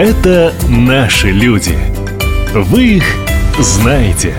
Это наши люди. Вы их знаете.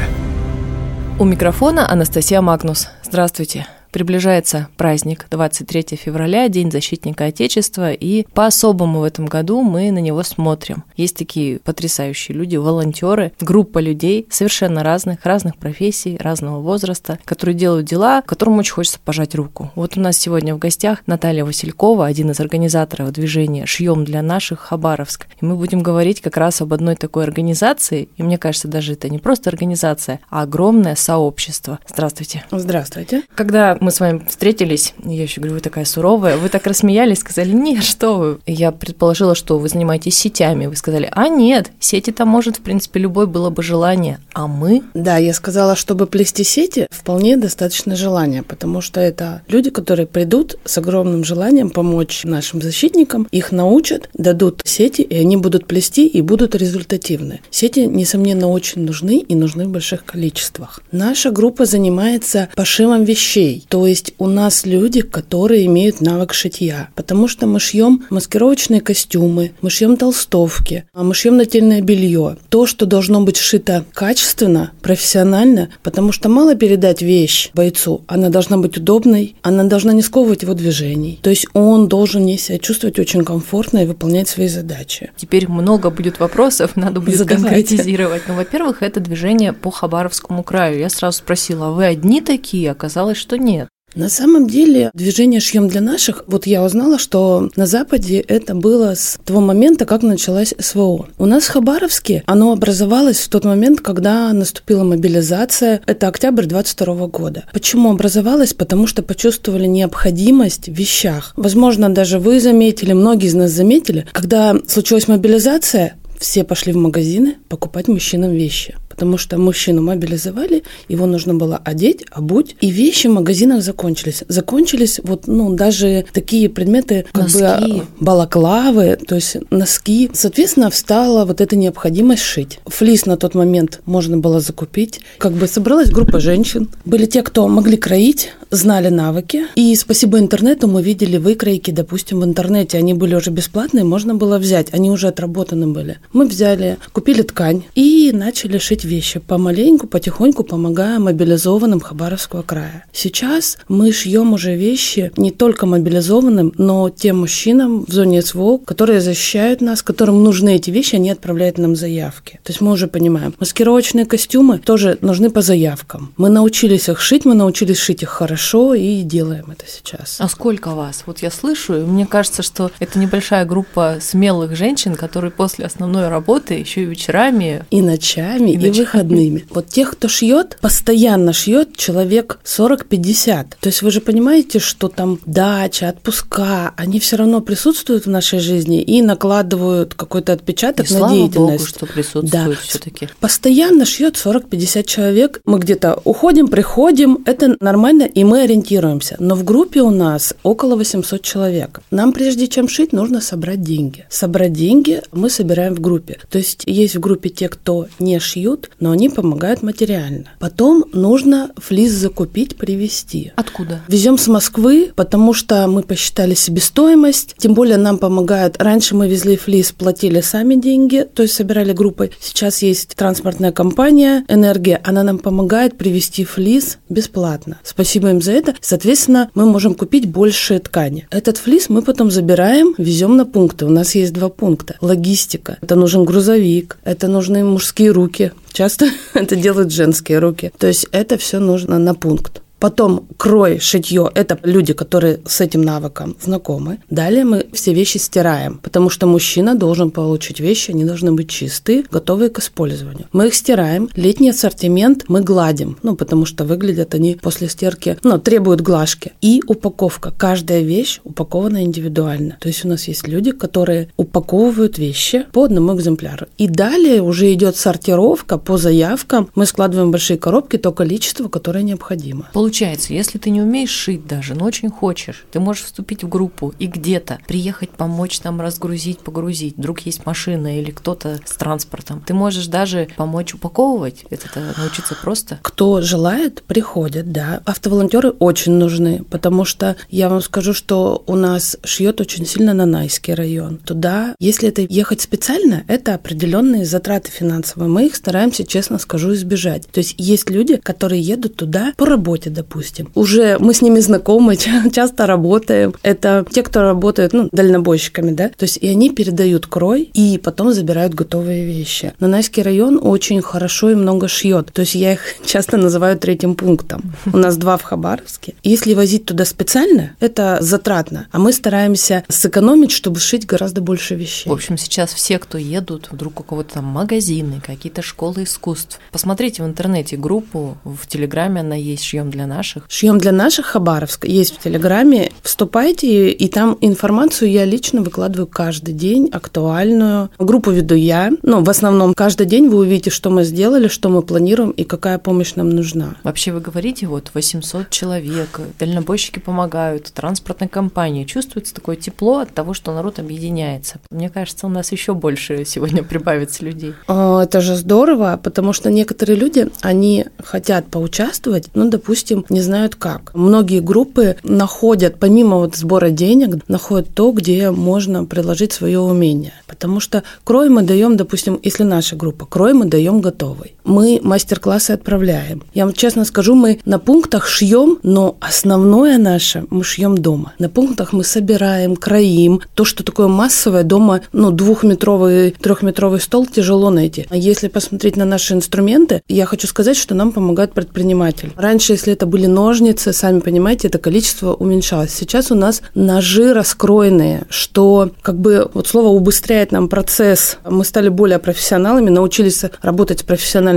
У микрофона Анастасия Магнус. Здравствуйте. Приближается праздник 23 февраля, День защитника Отечества, и по-особому в этом году мы на него смотрим. Есть такие потрясающие люди, волонтеры, группа людей совершенно разных, разных профессий, разного возраста, которые делают дела, которым очень хочется пожать руку. Вот у нас сегодня в гостях Наталья Василькова, один из организаторов движения «Шьем для наших Хабаровск». И мы будем говорить как раз об одной такой организации, и мне кажется, даже это не просто организация, а огромное сообщество. Здравствуйте. Здравствуйте. Когда мы с вами встретились, я еще говорю, вы такая суровая, вы так рассмеялись, сказали, нет, что вы. Я предположила, что вы занимаетесь сетями. Вы сказали, а нет, сети там может, в принципе, любой было бы желание. А мы? Да, я сказала, чтобы плести сети, вполне достаточно желания, потому что это люди, которые придут с огромным желанием помочь нашим защитникам, их научат, дадут сети, и они будут плести и будут результативны. Сети, несомненно, очень нужны и нужны в больших количествах. Наша группа занимается пошивом вещей, то есть у нас люди, которые имеют навык шитья, потому что мы шьем маскировочные костюмы, мы шьем толстовки, а мы шьем нательное белье. То, что должно быть шито качественно, профессионально, потому что мало передать вещь бойцу, она должна быть удобной, она должна не сковывать его движений. То есть он должен не себя чувствовать очень комфортно и выполнять свои задачи. Теперь много будет вопросов, надо будет Задавайте. конкретизировать. Ну, во-первых, это движение по Хабаровскому краю. Я сразу спросила, а вы одни такие? Оказалось, что нет. На самом деле движение «Шьем для наших», вот я узнала, что на Западе это было с того момента, как началась СВО. У нас в Хабаровске оно образовалось в тот момент, когда наступила мобилизация. Это октябрь 22 года. Почему образовалось? Потому что почувствовали необходимость в вещах. Возможно, даже вы заметили, многие из нас заметили, когда случилась мобилизация, все пошли в магазины покупать мужчинам вещи потому что мужчину мобилизовали, его нужно было одеть, обуть, и вещи в магазинах закончились. Закончились вот, ну, даже такие предметы, как Носки. бы а, балаклавы, то есть носки. Соответственно, встала вот эта необходимость шить. Флис на тот момент можно было закупить. Как бы собралась группа женщин. Были те, кто могли кроить, знали навыки. И спасибо интернету мы видели выкройки, допустим, в интернете. Они были уже бесплатные, можно было взять. Они уже отработаны были. Мы взяли, купили ткань и начали шить вещи, помаленьку, потихоньку помогая мобилизованным Хабаровского края. Сейчас мы шьем уже вещи не только мобилизованным, но тем мужчинам в зоне СВО, которые защищают нас, которым нужны эти вещи, они отправляют нам заявки. То есть мы уже понимаем, маскировочные костюмы тоже нужны по заявкам. Мы научились их шить, мы научились шить их хорошо и делаем это сейчас. А сколько вас? Вот я слышу, и мне кажется, что это небольшая группа смелых женщин, которые после основной работы еще и вечерами И ночами, и, ночами. выходными. Вот тех, кто шьет, постоянно шьет человек 40-50. То есть вы же понимаете, что там дача, отпуска, они все равно присутствуют в нашей жизни и накладывают какой-то и отпечаток на слава деятельность. богу, что присутствует Да. все-таки. Постоянно шьет 40-50 человек. Мы где-то уходим, приходим, это нормально, и мы ориентируемся. Но в группе у нас около 800 человек. Нам, прежде чем шить, нужно собрать деньги. Собрать деньги мы собираем в группе. То есть есть в группе те, кто не шьют, но они помогают материально. Потом нужно флис закупить, привезти. Откуда? Везем с Москвы, потому что мы посчитали себестоимость. Тем более нам помогают. Раньше мы везли флис, платили сами деньги, то есть собирали группой. Сейчас есть транспортная компания «Энергия». Она нам помогает привезти флис бесплатно. Спасибо им за это. Соответственно, мы можем купить больше ткани. Этот флис мы потом забираем, везем на пункты. У нас есть два пункта. Логистика. Это нужен грузовик, это нужны мужские руки. Часто это делают женские руки. То есть это все нужно на пункт. Потом крой, шитье – это люди, которые с этим навыком знакомы. Далее мы все вещи стираем, потому что мужчина должен получить вещи, они должны быть чистые, готовые к использованию. Мы их стираем. Летний ассортимент мы гладим, ну, потому что выглядят они после стирки, ну, требуют глажки. И упаковка. Каждая вещь упакована индивидуально. То есть у нас есть люди, которые упаковывают вещи по одному экземпляру. И далее уже идет сортировка по заявкам. Мы складываем большие коробки то количество, которое необходимо. Получается, если ты не умеешь шить даже, но очень хочешь, ты можешь вступить в группу и где-то приехать помочь там разгрузить, погрузить. Вдруг есть машина или кто-то с транспортом. Ты можешь даже помочь упаковывать. Это научиться просто. Кто желает, приходят, да. Автоволонтеры очень нужны, потому что я вам скажу, что у нас шьет очень сильно Нанайский район. Туда, если это ехать специально, это определенные затраты финансовые. Мы их стараемся, честно скажу, избежать. То есть есть люди, которые едут туда по работе, допустим. Уже мы с ними знакомы, часто работаем. Это те, кто работает, ну, дальнобойщиками, да. То есть и они передают крой и потом забирают готовые вещи. Нанайский район очень хорошо и много шьет. То есть я их часто называю третьим пунктом. У нас два в Хабаровске. Если возить туда специально, это затратно. А мы стараемся сэкономить, чтобы сшить гораздо больше вещей. В общем, сейчас все, кто едут, вдруг у кого-то там магазины, какие-то школы искусств, посмотрите в интернете группу, в Телеграме она есть, шьем для наших. Шьем для наших Хабаровск есть в Телеграме. Вступайте, и там информацию я лично выкладываю каждый день, актуальную. Группу веду я. Ну, в основном каждый день вы увидите, что мы сделали, что мы планируем и какая помощь нам нужна. Вообще вы говорите, вот 800 человек, дальнобойщики помогают, транспортная компания. Чувствуется такое тепло от того, что народ объединяется. Мне кажется, у нас еще больше сегодня прибавится людей. А, это же здорово, потому что некоторые люди, они хотят поучаствовать, но, допустим, не знают как. Многие группы находят, помимо вот сбора денег, находят то, где можно предложить свое умение. Потому что крой мы даем, допустим, если наша группа, крой мы даем готовый. Мы мастер-классы отправляем. Я вам честно скажу, мы на пунктах шьем, но основное наше мы шьем дома. На пунктах мы собираем, кроим. То, что такое массовое, дома, ну, двухметровый, трехметровый стол тяжело найти. А если посмотреть на наши инструменты, я хочу сказать, что нам помогают предприниматели. Раньше, если это были ножницы, сами понимаете, это количество уменьшалось. Сейчас у нас ножи раскроенные, что как бы вот слово убыстряет нам процесс. Мы стали более профессионалами, научились работать с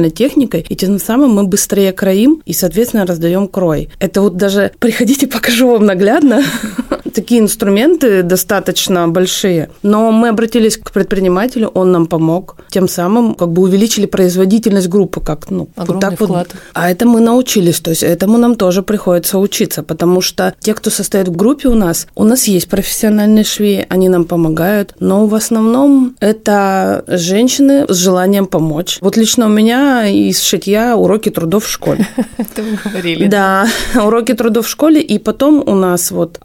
профессиональной техникой, и тем самым мы быстрее кроим и, соответственно, раздаем крой. Это вот даже приходите, покажу вам наглядно. Такие инструменты достаточно большие. Но мы обратились к предпринимателю, он нам помог. Тем самым как бы увеличили производительность группы. Как, ну, Огромный вот так вклад. Вот. А это мы научились. То есть этому нам тоже приходится учиться, потому что те, кто состоит в группе у нас, у нас есть профессиональные швеи, они нам помогают, но в основном это женщины с желанием помочь. Вот лично у меня из шитья уроки трудов в школе. Это вы говорили. Да, уроки трудов в школе, и потом у нас вот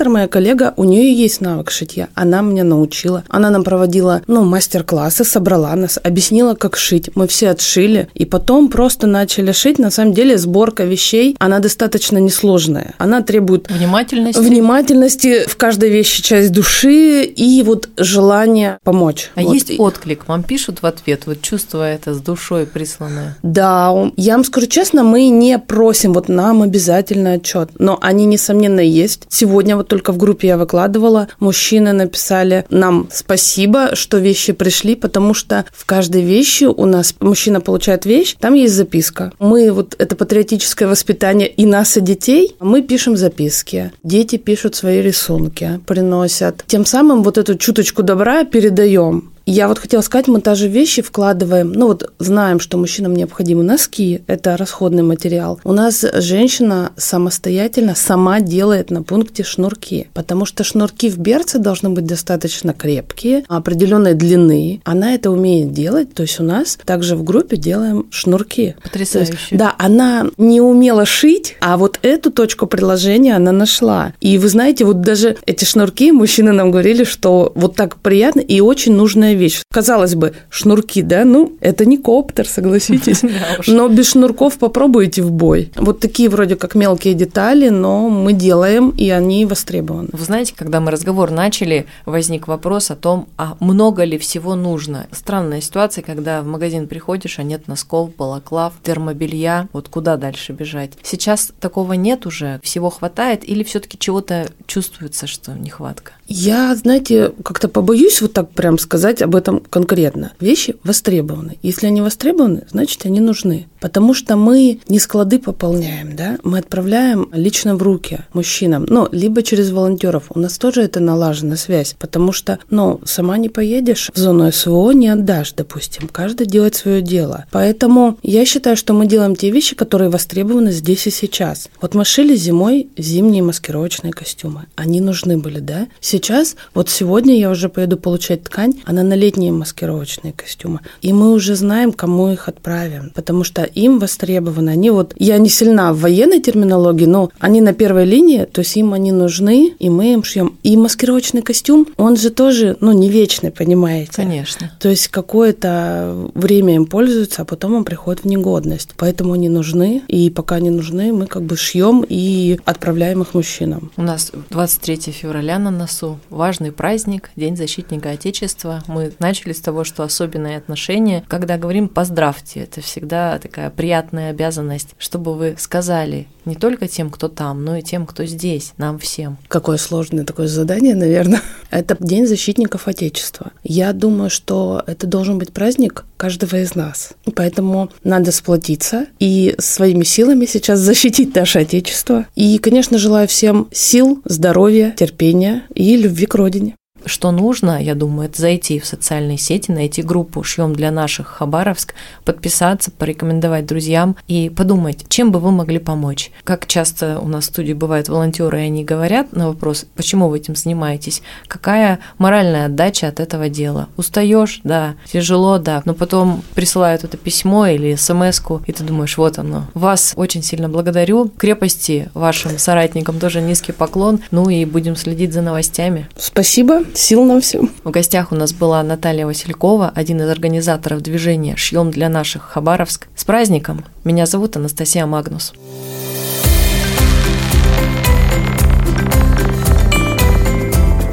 организатор, моя коллега, у нее есть навык шитья, она меня научила. Она нам проводила, ну, мастер-классы, собрала нас, объяснила, как шить. Мы все отшили, и потом просто начали шить. На самом деле сборка вещей, она достаточно несложная. Она требует Внимательность. внимательности в каждой вещи часть души и вот желание помочь. А Вот. есть отклик? Вам пишут в ответ, вот чувствуя это с душой присланное? Да, я вам скажу честно, мы не просим, вот нам обязательно отчет, но они, несомненно, есть. Сегодня вот только в группе я выкладывала, мужчины написали нам спасибо, что вещи пришли, потому что в каждой вещи у нас мужчина получает вещь, там есть записка. Мы вот это патриотическое воспитание и нас, и детей, мы пишем записки. Дети пишут свои рисунки, приносят. Тем самым вот эту чуточку добра передаем. Я вот хотела сказать, мы даже вещи вкладываем, ну вот знаем, что мужчинам необходимы носки, это расходный материал. У нас женщина самостоятельно сама делает на пункте шнурки, потому что шнурки в берце должны быть достаточно крепкие, определенной длины. Она это умеет делать, то есть у нас также в группе делаем шнурки. Потрясающе. Есть, да, она не умела шить, а вот эту точку приложения она нашла. И вы знаете, вот даже эти шнурки, мужчины нам говорили, что вот так приятно и очень нужная вещь. Казалось бы, шнурки, да, ну, это не коптер, согласитесь. Но без шнурков попробуйте в бой. Вот такие вроде как мелкие детали, но мы делаем, и они востребованы. Вы знаете, когда мы разговор начали, возник вопрос о том, а много ли всего нужно. Странная ситуация, когда в магазин приходишь, а нет носков, балаклав, термобелья. Вот куда дальше бежать? Сейчас такого нет уже, всего хватает или все таки чего-то чувствуется, что нехватка? Я, знаете, как-то побоюсь вот так прям сказать об этом конкретно. Вещи востребованы. Если они востребованы, значит, они нужны. Потому что мы не склады пополняем, да, мы отправляем лично в руки мужчинам, ну, либо через волонтеров. У нас тоже это налажена связь, потому что, ну, сама не поедешь в зону СВО, не отдашь, допустим. Каждый делает свое дело. Поэтому я считаю, что мы делаем те вещи, которые востребованы здесь и сейчас. Вот мы шили зимой зимние маскировочные костюмы. Они нужны были, да? Сейчас, вот сегодня я уже поеду получать ткань, она на летние маскировочные костюмы. И мы уже знаем, кому их отправим, потому что им востребованы. Они вот, я не сильна в военной терминологии, но они на первой линии, то есть им они нужны, и мы им шьем. И маскировочный костюм, он же тоже, ну, не вечный, понимаете? Конечно. То есть какое-то время им пользуются, а потом он приходит в негодность. Поэтому они нужны, и пока они нужны, мы как бы шьем и отправляем их мужчинам. У нас 23 февраля на носу. Важный праздник, День защитника Отечества. Мы начали с того, что особенные отношения. Когда говорим «поздравьте», это всегда такая приятная обязанность, чтобы вы сказали не только тем, кто там, но и тем, кто здесь, нам всем. Какое сложное такое задание, наверное. Это День защитников Отечества. Я думаю, что это должен быть праздник каждого из нас. Поэтому надо сплотиться и своими силами сейчас защитить наше Отечество. И, конечно, желаю всем сил, здоровья, терпения и любви к родине. Что нужно, я думаю, это зайти в социальные сети, найти группу «Шьем для наших Хабаровск», подписаться, порекомендовать друзьям и подумать, чем бы вы могли помочь. Как часто у нас в студии бывают волонтеры, и они говорят на вопрос, почему вы этим занимаетесь, какая моральная отдача от этого дела. Устаешь, да, тяжело, да, но потом присылают это письмо или смс и ты думаешь, вот оно. Вас очень сильно благодарю. Крепости вашим соратникам тоже низкий поклон. Ну и будем следить за новостями. Спасибо. Сил нам всем. В гостях у нас была Наталья Василькова, один из организаторов движения «Шьем для наших Хабаровск». С праздником! Меня зовут Анастасия Магнус.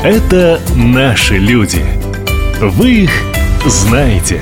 Это наши люди. Вы их знаете.